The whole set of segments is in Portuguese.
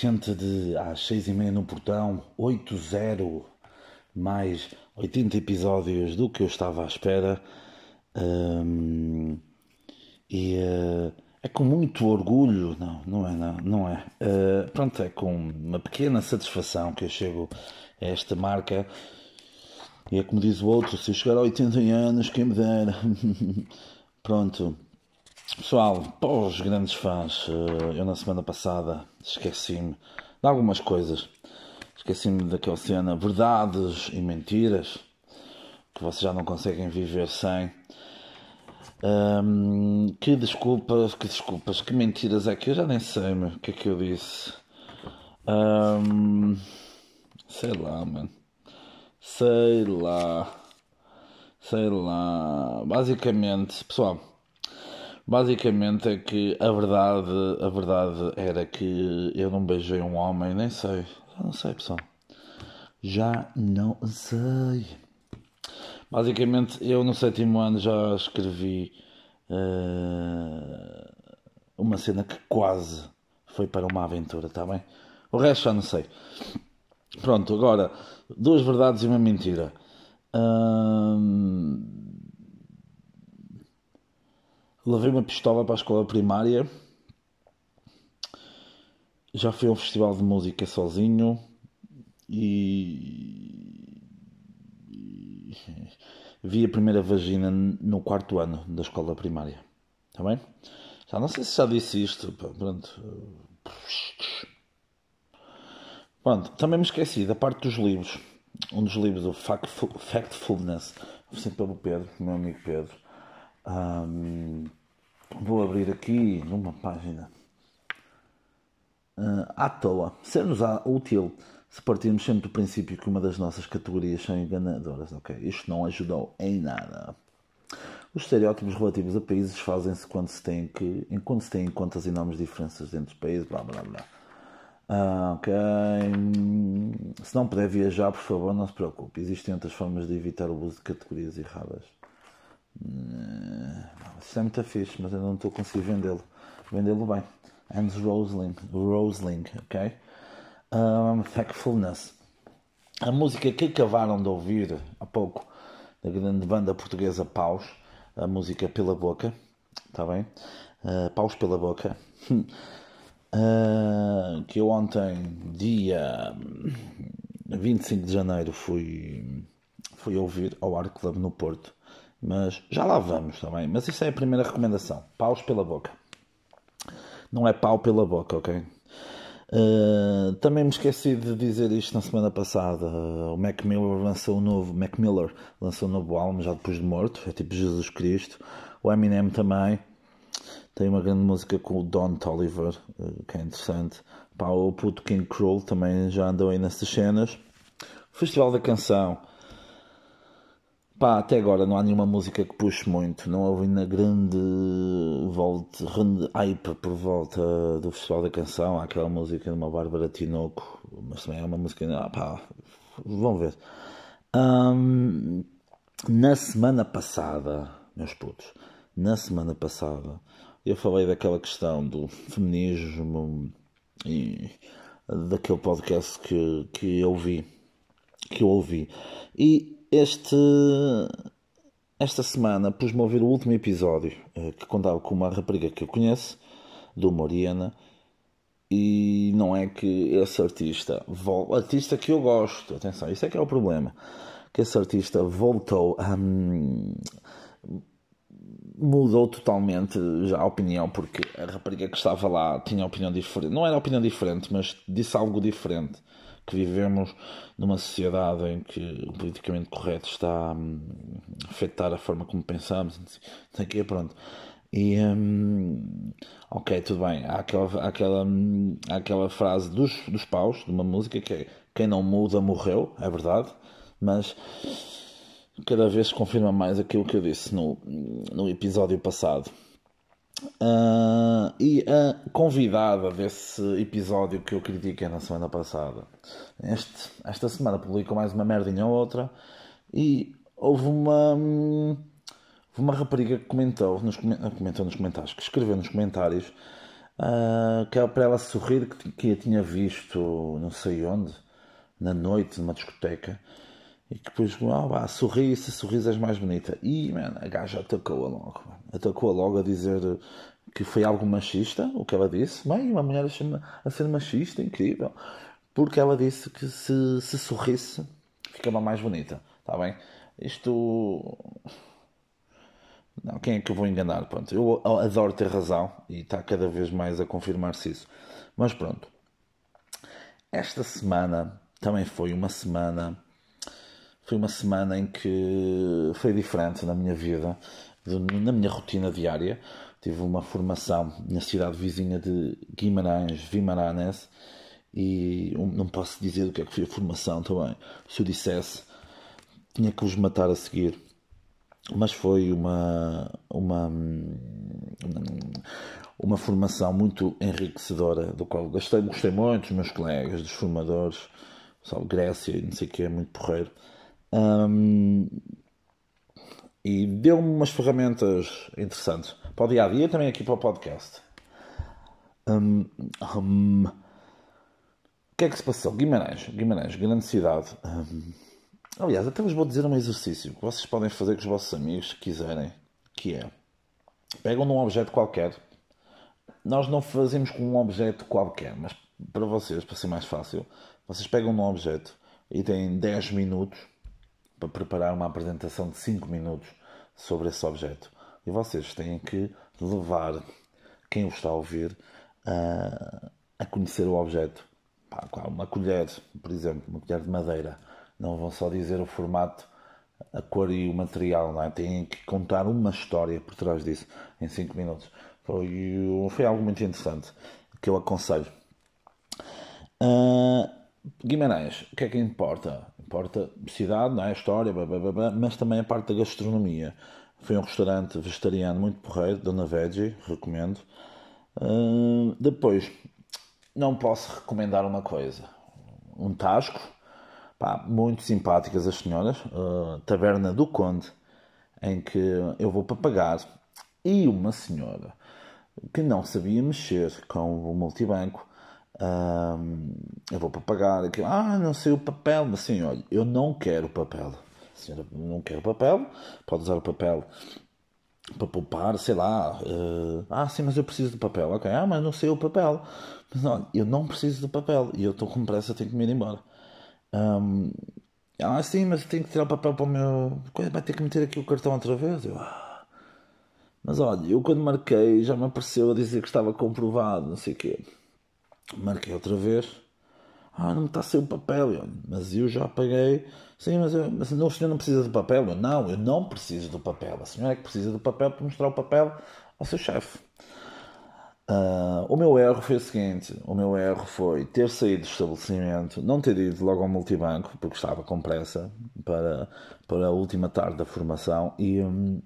Episódio 80 de às 6 e meia no portão, 8-0, mais 80 episódios do que eu estava à espera. Um, e uh, é com muito orgulho, não, não é, não, não é. Uh, pronto, é com uma pequena satisfação que eu chego a esta marca. E é como diz o outro, se eu chegar a 80 anos, quem me dera. pronto. Pessoal, para os grandes fãs, eh, eu na semana passada esqueci-me de algumas coisas. Esqueci-me daquela cena verdades e mentiras que vocês já não conseguem viver sem. Um, que desculpas, que desculpas, que mentiras é que eu já nem sei, o que é que eu disse. Um, sei lá, mano. Sei lá. Sei lá. Basicamente, pessoal Basicamente é que a verdade, a verdade era que eu não beijei um homem, nem sei, já não sei pessoal, já não sei. Basicamente eu no sétimo ano já escrevi uh, uma cena que quase foi para uma aventura, está bem? O resto já não sei. Pronto, agora duas verdades e uma mentira. Uh, Levei uma pistola para a escola primária. Já fui a um festival de música sozinho e... vi a primeira vagina no quarto ano da escola primária. Está bem? Já não sei se já disse isto. Pronto. Pronto, também me esqueci da parte dos livros. Um dos livros, o Factfulness, sempre pelo Pedro, meu amigo Pedro. Um, vou abrir aqui numa página uh, à toa. Ser-nos útil se partirmos sempre do princípio que uma das nossas categorias são enganadoras. Ok, isto não ajudou em nada. Os estereótipos relativos a países fazem-se quando se tem que, enquanto se tem em conta as enormes diferenças entre os países, blá blá blá. Ah, ok. Se não puder viajar, por favor, não se preocupe. Existem outras formas de evitar o uso de categorias erradas. Isto é muito fixe, mas eu não estou a conseguir vendê-lo. Vendê-lo bem. Hans Rosling, Rosling, ok? Um, Factfulness. A música que acabaram de ouvir há pouco, da grande banda portuguesa Paus, a música Pela Boca, está bem? Uh, Paus Pela Boca. Uh, que eu ontem, dia 25 de janeiro, fui, fui ouvir ao Art Club no Porto. Mas já lá vamos também. Mas isso é a primeira recomendação: paus pela boca. Não é pau pela boca, ok? Uh, também me esqueci de dizer isto na semana passada. O Mac Miller lançou um novo. Mac Miller lançou um novo álbum já depois de morto. É tipo Jesus Cristo. O Eminem também. Tem uma grande música com o Don Toliver, uh, que é interessante. Pá, o puto King Cruel também já andou aí nessas cenas. Festival da Canção Pá, até agora não há nenhuma música que puxe muito. Não houve ainda grande volta, grande hype por volta do Festival da Canção. Há aquela música de uma Bárbara Tinoco, mas também é uma música. Ah, pá, vão ver. Um, na semana passada, meus putos, na semana passada, eu falei daquela questão do feminismo e daquele podcast que, que eu que eu ouvi. E este, esta semana pus-me a ouvir o último episódio eh, que contava com uma rapariga que eu conheço, do Moriana, e não é que esse artista, artista que eu gosto, atenção, isso é que é o problema, que esse artista voltou a. Hum, mudou totalmente já a opinião, porque a rapariga que estava lá tinha opinião diferente. Não era opinião diferente, mas disse algo diferente que vivemos numa sociedade em que o politicamente correto está hum, a afetar a forma como pensamos, não que pronto. E hum, ok, tudo bem. Há aquela, aquela, hum, aquela frase dos, dos paus, de uma música que é quem não muda morreu, é verdade, mas cada vez confirma mais aquilo que eu disse no, no episódio passado Uh, e a convidada desse episódio que eu critiquei na semana passada, este, esta semana publicou mais uma merdinha ou outra e houve uma, uma rapariga que comentou nos, comentou nos comentários, que escreveu nos comentários uh, que era para ela sorrir que, que a tinha visto não sei onde, na noite, numa discoteca. E depois, ah, sorri, se sorris és mais bonita. E, mano, a gaja atacou-a logo. Atacou-a logo a dizer que foi algo machista, o que ela disse. Bem, uma mulher a ser machista, incrível. Porque ela disse que se, se sorrisse, ficava mais bonita. Está bem? Isto. Não, quem é que eu vou enganar? Pronto, eu adoro ter razão e está cada vez mais a confirmar-se isso. Mas pronto. Esta semana também foi uma semana. Foi uma semana em que foi diferente na minha vida, na minha rotina diária. Tive uma formação na cidade vizinha de Guimarães, Vimaranés, e não posso dizer o que é que foi a formação também. Se eu dissesse, tinha que vos matar a seguir mas foi uma, uma, uma formação muito enriquecedora, do qual gostei, gostei muito dos meus colegas, dos formadores, pessoal, Grécia, não sei o que, é muito porreiro. Um, e deu-me umas ferramentas interessantes para o dia a dia e também aqui para o podcast. Um, um, o que é que se passou? Guimarães, Guimarães, grande cidade. Aliás, até vos vou dizer um exercício que vocês podem fazer com os vossos amigos se quiserem, que é pegam num objeto qualquer. Nós não fazemos com um objeto qualquer, mas para vocês, para ser mais fácil, vocês pegam num objeto e têm 10 minutos para preparar uma apresentação de 5 minutos sobre esse objeto. E vocês têm que levar quem o está a ouvir a, a conhecer o objeto. Uma colher, por exemplo, uma colher de madeira não vão só dizer o formato, a cor e o material, não é? têm que contar uma história por trás disso em 5 minutos. Foi, foi algo muito interessante que eu aconselho. Uh, Guimarães, o que é que importa? Importa cidade, não é? história, blá, blá, blá, mas também a parte da gastronomia. Foi um restaurante vegetariano muito porreiro, Dona Veggie, recomendo. Uh, depois, não posso recomendar uma coisa: um tasco Pá, muito simpáticas as senhoras. Uh, Taberna do Conde, em que eu vou para pagar. E uma senhora que não sabia mexer com o multibanco. Uh, eu vou para pagar. Aqui, ah, não sei o papel. Mas assim, olha, eu não quero papel. A senhora não quer papel. Pode usar o papel para poupar, sei lá. Uh, ah, sim, mas eu preciso do papel. Ok, ah, mas não sei o papel. Mas não, eu não preciso do papel. E eu estou com pressa, tenho que me ir embora. Um, ah, sim, mas tenho que tirar o papel para o meu. Vai ter que meter aqui o cartão outra vez. Eu, ah. Mas olha, eu quando marquei já me apareceu a dizer que estava comprovado, não sei o quê. Marquei outra vez. Ah, não me está a o papel. Eu, mas eu já paguei. Sim, mas, eu, mas não, o senhor não precisa do papel. Eu, não, eu não preciso do papel. A senhora é que precisa do papel para mostrar o papel ao seu chefe. Uh, o meu erro foi o seguinte: o meu erro foi ter saído do estabelecimento, não ter ido logo ao multibanco, porque estava com pressa para, para a última tarde da formação e um,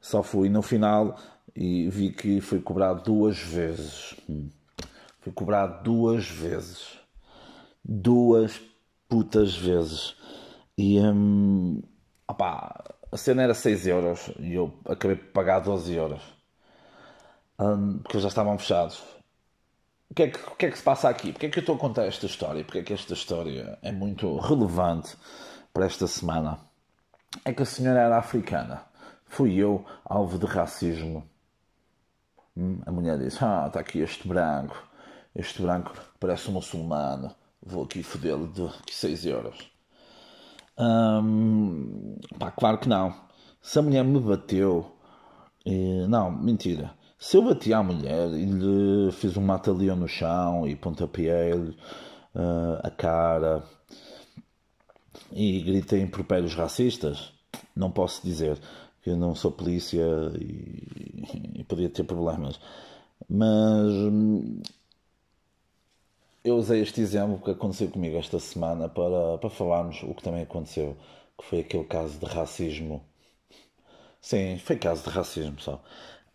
só fui no final e vi que foi cobrado duas vezes. Hum. Foi cobrado duas vezes. Duas putas vezes. E um, opá, a cena era 6 euros e eu acabei por pagar 12 euros um, porque já estavam fechados. O que, é que, o que, é que, se passa aqui? Porque é que eu estou a contar esta história? Porque é que esta história é muito relevante para esta semana? É que a senhora era africana. Fui eu alvo de racismo. Hum? A mulher disse: Ah, está aqui este branco. Este branco parece um muçulmano. Vou aqui fodê-lo de 6 euros. Pá, claro que não. Se a mulher me bateu. E, não, mentira. Se eu bati à mulher e lhe fiz um mata-leão no chão e pontapeei-lhe uh, a cara e gritei impropérios racistas, não posso dizer que não sou polícia e, e podia ter problemas. Mas hum, eu usei este exemplo que aconteceu comigo esta semana para, para falarmos o que também aconteceu, que foi aquele caso de racismo. Sim, foi caso de racismo só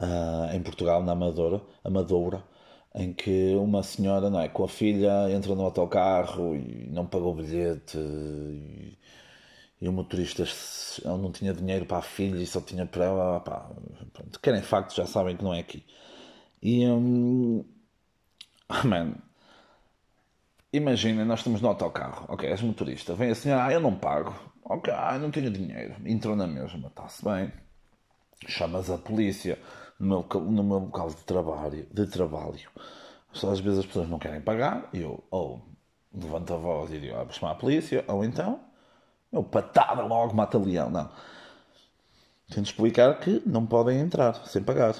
uh, em Portugal, na Amadora, Amadora, em que uma senhora, não é, com a filha entra no autocarro e não pagou o bilhete e, e, o motorista não tinha dinheiro para a filha e só tinha para ela, pá, pronto, querem factos já sabem que não é aqui. E. Um, man, imagina, nós estamos no autocarro, ok, és motorista, vem a senhora, ah, eu não pago, ok, ah, não tenho dinheiro, entrou na mesma, está-se bem, chamas a polícia no meu, no meu local de trabalho, de trabalho. Só às vezes as pessoas não querem pagar, e eu ou levanto a voz e digo, ah, vou chamar a polícia, ou então, eu patada logo, mata leão, não. Tento explicar que não podem entrar sem pagar.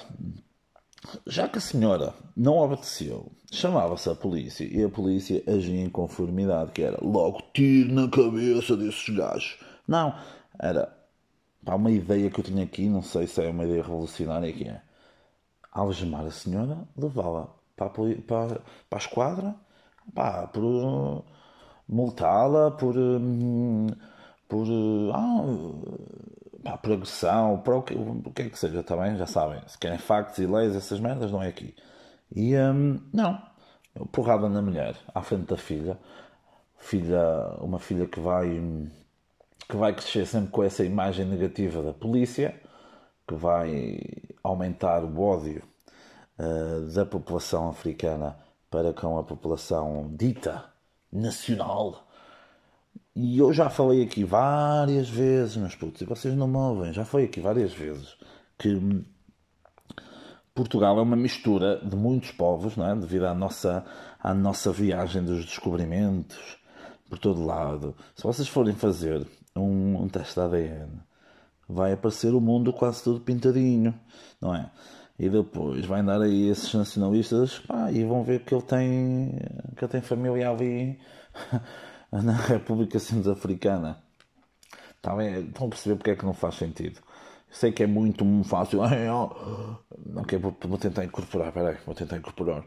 Já que a senhora não obedeceu, chamava-se a polícia e a polícia agia em conformidade, que era logo tiro na cabeça desses gajos. Não, era pá, uma ideia que eu tinha aqui, não sei se é uma ideia revolucionária que é algemar a senhora, levá-la para, para, para a esquadra, pá, por multá-la, por, hum, por, ah, pá, por agressão, por o que, o que é que seja, também, já sabem, se querem factos e leis, essas merdas, não é aqui. E, hum, não, porrada na mulher, à frente da filha, filha, uma filha que vai, que vai crescer sempre com essa imagem negativa da polícia, que vai aumentar o ódio uh, da população africana para com a população dita nacional. E eu já falei aqui várias vezes, meus putos, e vocês não me ouvem, já falei aqui várias vezes que Portugal é uma mistura de muitos povos, não é? devido à nossa, à nossa viagem dos descobrimentos por todo lado. Se vocês forem fazer um, um teste de ADN, vai aparecer o mundo quase todo pintadinho, não é? E depois vai andar aí esses nacionalistas pá, e vão ver que ele tem, que ele tem família ali na República Centro-Africana. Tá Estão a perceber porque é que não faz sentido. Sei que é muito fácil. Ok, vou, vou tentar incorporar. Peraí, vou tentar incorporar.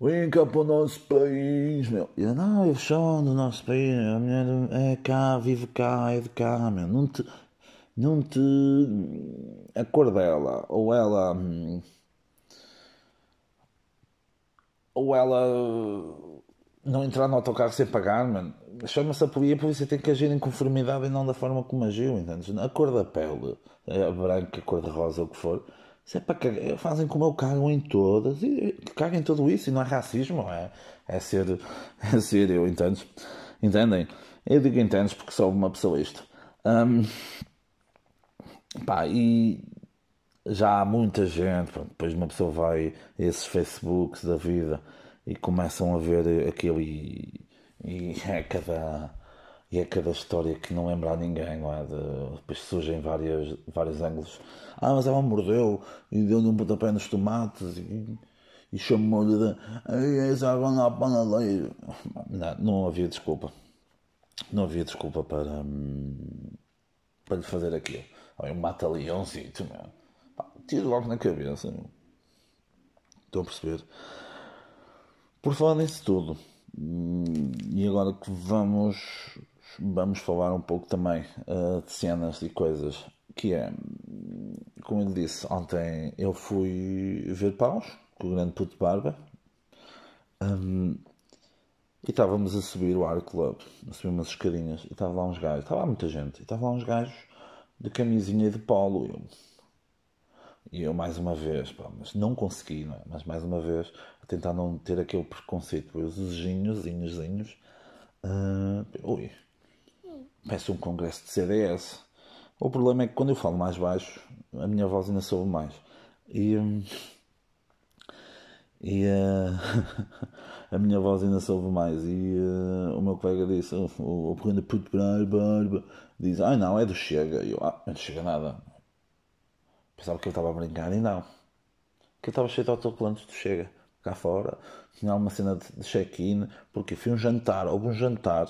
Vem cá para o nosso país, meu. Eu, não, eu sou do nosso país. A mulher é cá, vive cá, é de cá, meu. Não te, não te. A cor dela, ou ela. Ou ela. Não entrar no autocarro sem pagar, mano. Chama-se a polícia, a polícia tem que agir em conformidade e não da forma como agiu, entendes? A cor da pele, a branca, a cor de rosa, o que for. Se é para cagar, fazem como eu cago em todas e caguem tudo isso e não é racismo, é, é ser, é ser eu, entendes? Entendem? Eu digo entendes porque sou uma pessoa isto. Um, Pá, e já há muita gente, pronto, depois uma pessoa vai a esses Facebooks da vida e começam a ver aquilo e, é cada e é cada história que não lembra a ninguém, não é? De, depois surgem vários, vários ângulos. Ah, mas ela mordeu e deu-lhe um pontapé nos tomates e, e chamou-lhe de. Não, não havia desculpa. Não havia desculpa para, hum, para lhe fazer aquilo. Olha, um mata-leãozito, meu. tiro logo na cabeça. Estão a perceber? Por falar nisso tudo, hum, e agora que vamos, vamos falar um pouco também uh, de cenas e coisas, que é, como eu disse, ontem eu fui ver paus com o grande puto barba, um, e estávamos a subir o Art Club, a subir umas escadinhas, e estava lá uns gajos, estava lá muita gente, e estava lá uns gajos de camisinha de polo. Eu, e eu mais uma vez, pá, mas não consegui, não é? Mas mais uma vez, a tentar não ter aquele preconceito. os zinhos, zinhos. Uh, ui, peço um congresso de CDS. O problema é que quando eu falo mais baixo, a minha voz ainda soube mais. E. E uh, a minha voz ainda soube mais. E uh, o meu colega disse: O, pequeno puto barba diz, ai ah, não, é do Chega. E eu, ah, não chega nada. Pensava que ele estava a brincar e não. Que ele estava cheio de autocolantes do Chega. Cá fora, tinha uma cena de check-in, porque fui um jantar, houve um jantar.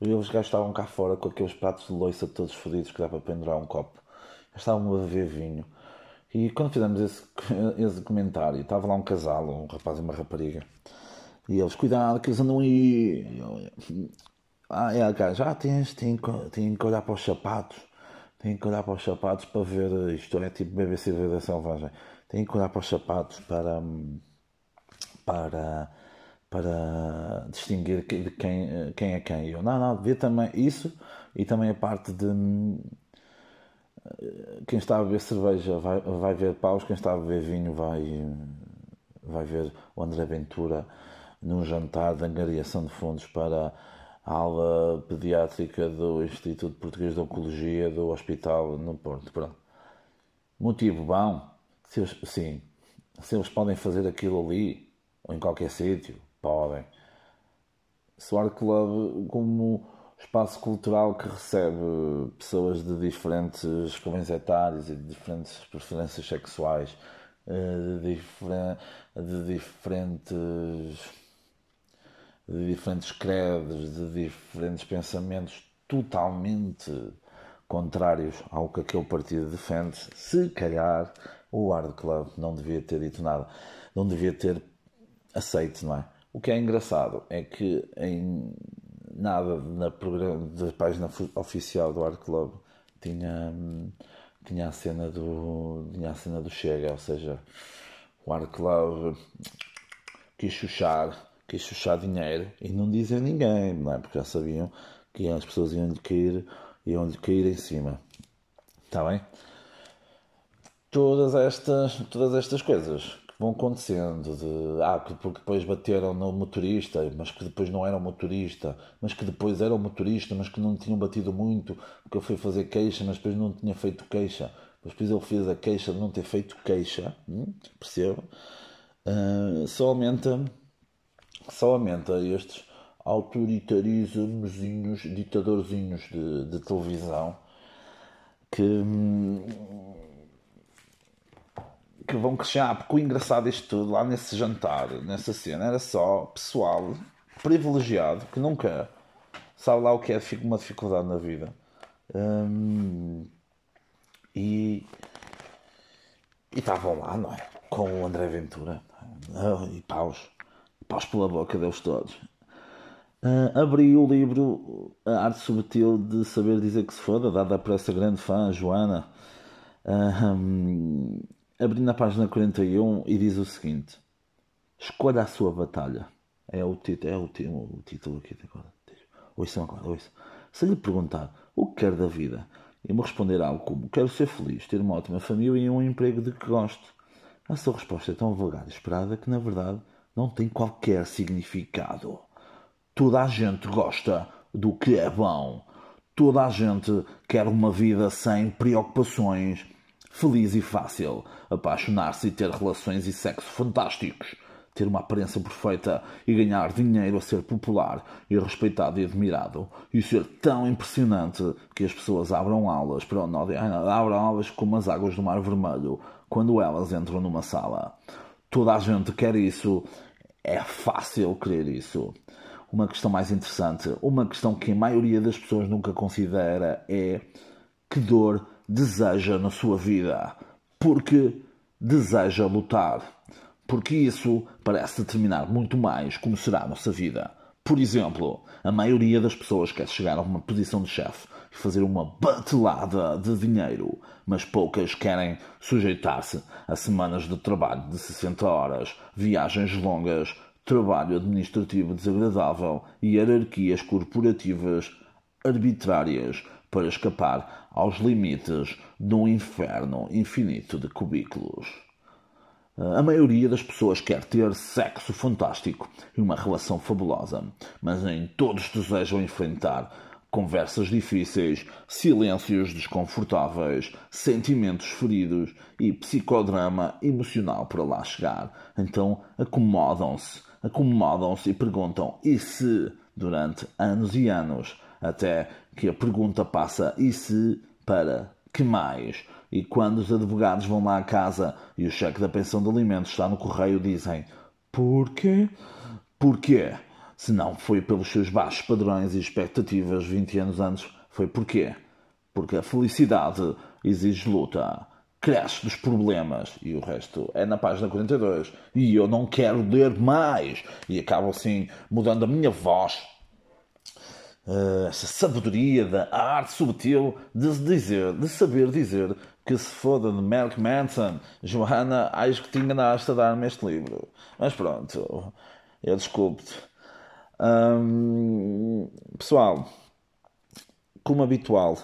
E os gajos estavam cá fora com aqueles pratos de loiça todos fodidos que dá para pendurar um copo. Estavam a beber vinho. E quando fizemos esse, esse comentário, estava lá um casal, um rapaz e uma rapariga. E eles, cuidado que eles andam aí. Ah, é, cara, já tens, tem, que olhar para os sapatos. Tem que olhar para os sapatos para ver. Isto é tipo BBC da Selvagem. Tem que olhar para os sapatos para. Para. para distinguir de quem, quem é quem. Eu, não, não, vê também isso e também a parte de. quem está a beber cerveja vai, vai ver paus, quem está a beber vinho vai, vai ver o André Ventura num jantar de angariação de fundos para a aula pediátrica do Instituto Português de Oncologia do Hospital no Porto. Pronto. Motivo bom? Se eles, sim. Se eles podem fazer aquilo ali, ou em qualquer sítio, podem. O Art Club, como espaço cultural que recebe pessoas de diferentes convênios etários e de diferentes preferências sexuais, eh, de, de diferentes de diferentes credos, de diferentes pensamentos totalmente contrários ao que aquele partido defende, se calhar o Hard Club não devia ter dito nada, não devia ter aceito, não é? O que é engraçado é que em nada na, da página oficial do Art Club tinha, tinha, a cena do, tinha a cena do Chega, ou seja, o Art Club quis chuchar, quis chuchar dinheiro e não dizem ninguém, não é? Porque já sabiam que as pessoas iam lhe cair, iam lhe cair em cima. Está bem? Todas estas, todas estas coisas vão acontecendo de ah, que porque depois bateram no motorista, mas que depois não era o motorista, mas que depois era o motorista, mas que não tinham batido muito, porque eu fui fazer queixa, mas depois não tinha feito queixa. Depois ele fez a queixa de não ter feito queixa, hum, percebo? Uh, só aumenta, só aumenta estes autoritarismozinhos, ditadorzinhos de, de televisão que. Hum, que vão crescer. Ah, porque o engraçado disto tudo, lá nesse jantar, nessa cena, era só pessoal privilegiado que nunca sabe lá o que é uma dificuldade na vida. Hum, e estavam lá, não é? Com o André Ventura e paus, paus pela boca deles todos. Uh, abri o livro A Arte Subtil de Saber Dizer que se Foda, dada por essa grande fã, Joana. Uh, abrindo a página 41 e diz o seguinte: Escolha a sua batalha. É o título, é o, o título aqui agora. Ouçam agora, ouçam. Se lhe perguntar o que quer da vida e me responder algo como quero ser feliz, ter uma ótima família e um emprego de que gosto, a sua resposta é tão vulgar e esperada que na verdade não tem qualquer significado. Toda a gente gosta do que é bom. Toda a gente quer uma vida sem preocupações feliz e fácil, apaixonar-se e ter relações e sexo fantásticos, ter uma aparência perfeita e ganhar dinheiro a ser popular e respeitado e admirado, e ser tão impressionante que as pessoas abram aulas para o abram aulas como as águas do Mar Vermelho quando elas entram numa sala. Toda a gente quer isso, é fácil querer isso. Uma questão mais interessante, uma questão que a maioria das pessoas nunca considera é que dor deseja na sua vida, porque deseja lutar, porque isso parece determinar muito mais como será a nossa vida. Por exemplo, a maioria das pessoas quer chegar a uma posição de chefe e fazer uma batelada de dinheiro, mas poucas querem sujeitar-se a semanas de trabalho de 60 horas, viagens longas, trabalho administrativo desagradável e hierarquias corporativas arbitrárias para escapar aos limites de um inferno infinito de cubículos. A maioria das pessoas quer ter sexo fantástico e uma relação fabulosa, mas nem todos desejam enfrentar conversas difíceis, silêncios desconfortáveis, sentimentos feridos e psicodrama emocional para lá chegar. Então acomodam-se, acomodam-se e perguntam: e se, durante anos e anos, até que a pergunta passa e se para que mais? E quando os advogados vão lá à casa e o cheque da pensão de alimentos está no correio, dizem porquê? Porquê? Se não foi pelos seus baixos padrões e expectativas 20 anos antes, foi porquê? Porque a felicidade exige luta, cresce dos problemas e o resto é na página 42. E eu não quero ler mais. E acabo assim mudando a minha voz uh, essa sabedoria da arte subtil de dizer, de saber dizer que se foda de Mark Manson, Johanna, acho que te enganaste a dar-me este livro. Mas pronto, eu desculpe-te. Um, pessoal, como habitual,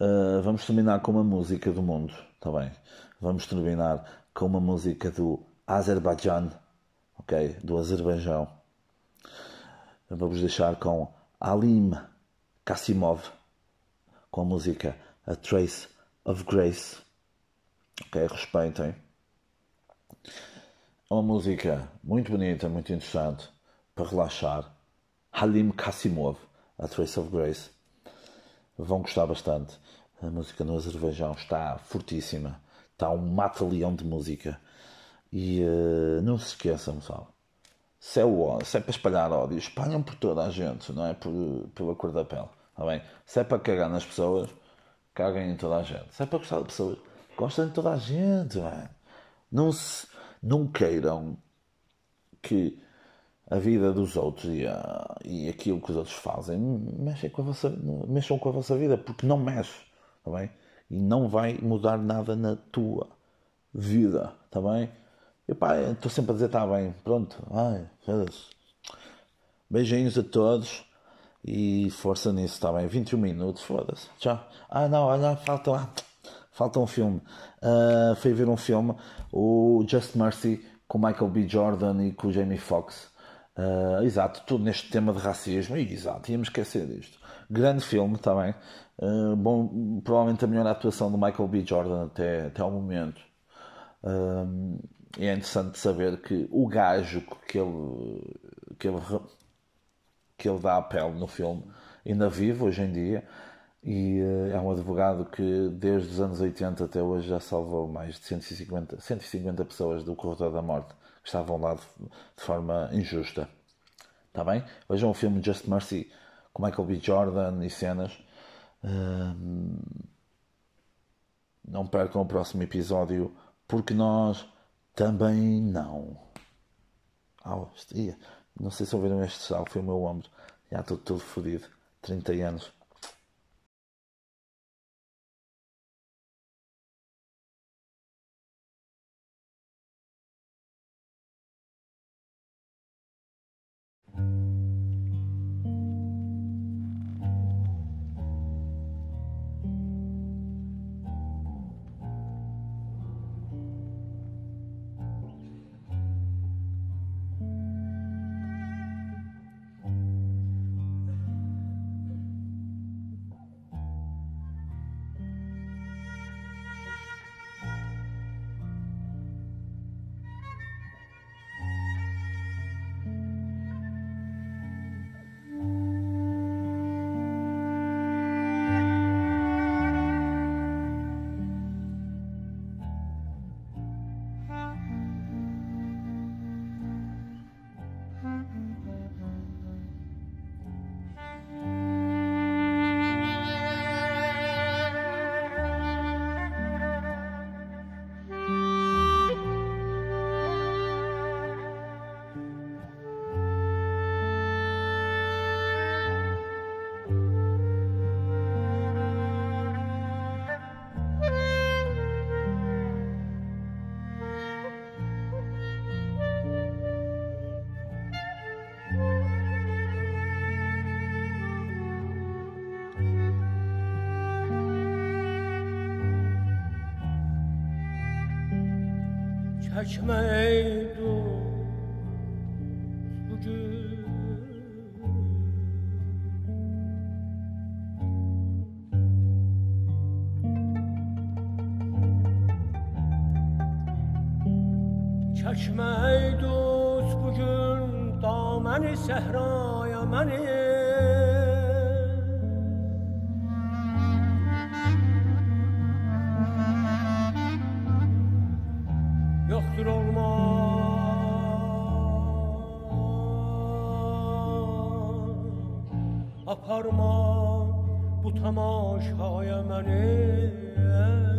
Uh, vamos terminar com uma música do mundo, está bem? Vamos terminar com uma música do Azerbaijão, ok? Do Azerbaijão. Vamos deixar com Alim Kasimov, com a música A Trace of Grace. Ok, respeitem. É uma música muito bonita, muito interessante para relaxar. Halim Kasimov, A Trace of Grace. Vão gostar bastante. A música no Azerbaijão está fortíssima. Está um mata-leão de música. E uh, não se esqueçam, pessoal. Se é, o, se é para espalhar ódio, espalham por toda a gente, não é por, pela cor da pele. Tá bem? Se é para cagar nas pessoas, caguem em toda a gente. Se é para gostar de pessoas, gostem de toda a gente. Não, se, não queiram que a vida dos outros e, a, e aquilo que os outros fazem mexem com, a vossa, mexam com a vossa vida, porque não mexe, tá bem? E não vai mudar nada na tua vida, tá bem? Estou sempre a dizer, está bem, pronto, ai, Beijinhos a todos e força nisso, está bem? 21 minutos, foda-se, tchau. Ah, não, olha, falta, ah, falta um filme. Uh, fui ver um filme, o Just Mercy, com Michael B. Jordan e com Jamie Foxx. Uh, exato, tudo neste tema de racismo. E, exato, íamos esquecer disto. Grande filme também. Uh, bom, provavelmente a melhor atuação do Michael B. Jordan até, até ao momento. E é interessante saber que o gajo que ele, que ele, que ele dá a pele no filme ainda vive hoje em dia. E é um advogado que desde os anos 80 até hoje já salvou mais de 150, 150 pessoas do corredor da morte que estavam lá de, de forma injusta. Está bem? Vejam o filme Just Mercy com Michael B. Jordan e cenas. Não percam o próximo episódio, porque nós também não. Oh, não sei se ouviram este sal, foi o meu ombro. Já estou todo fodido. 30 anos. kaçmaydı bu tamaşaya məni.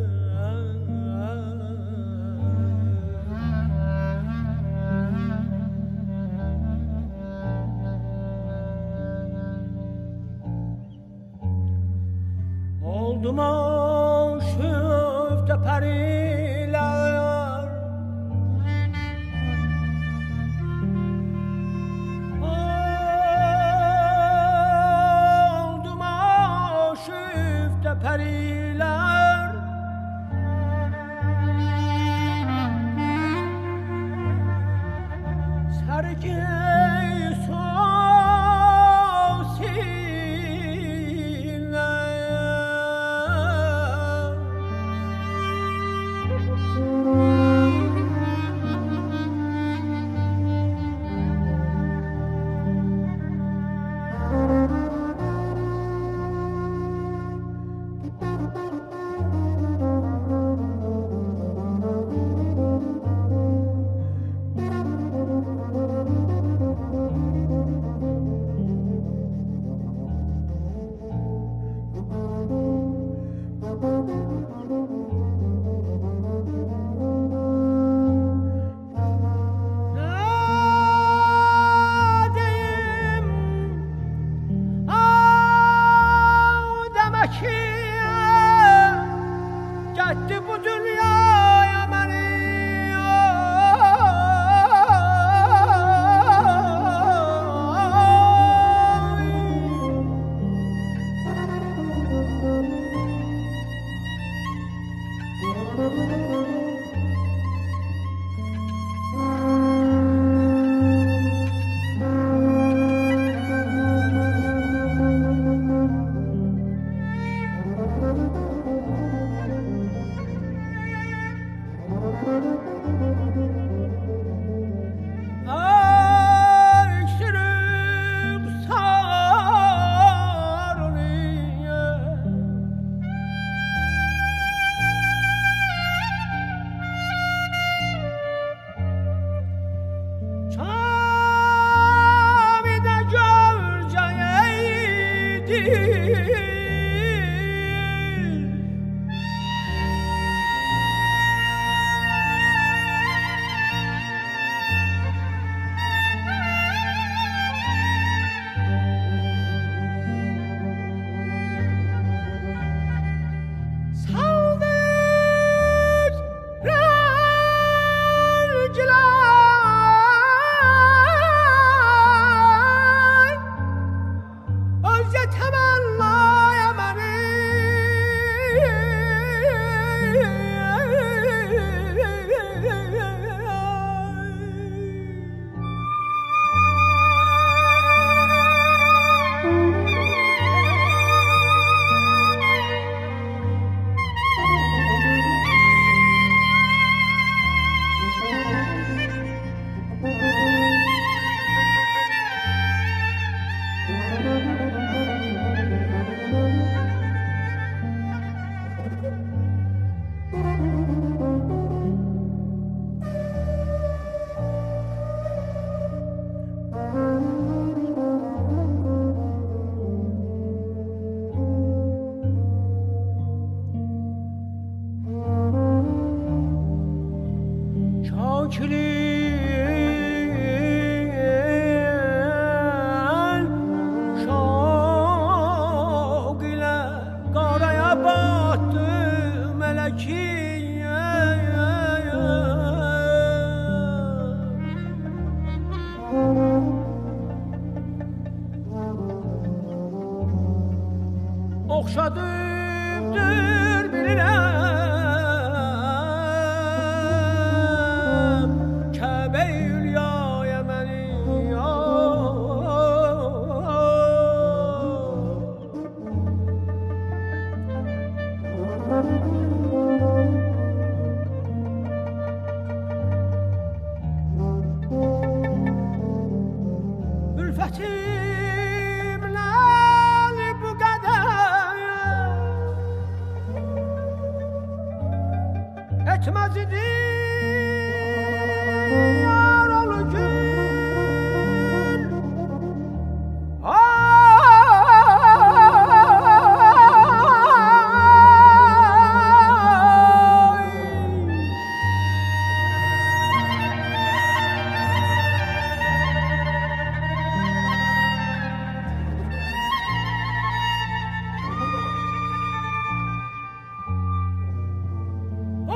Oxşadım dürbinə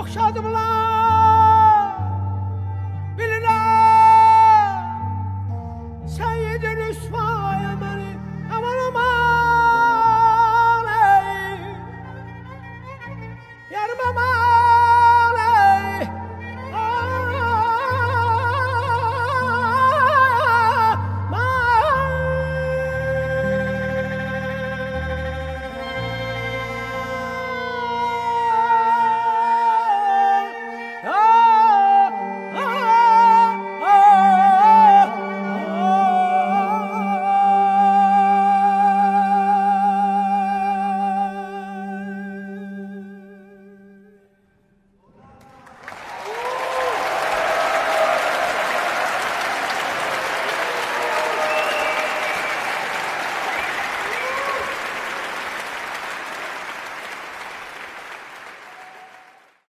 我怎么了？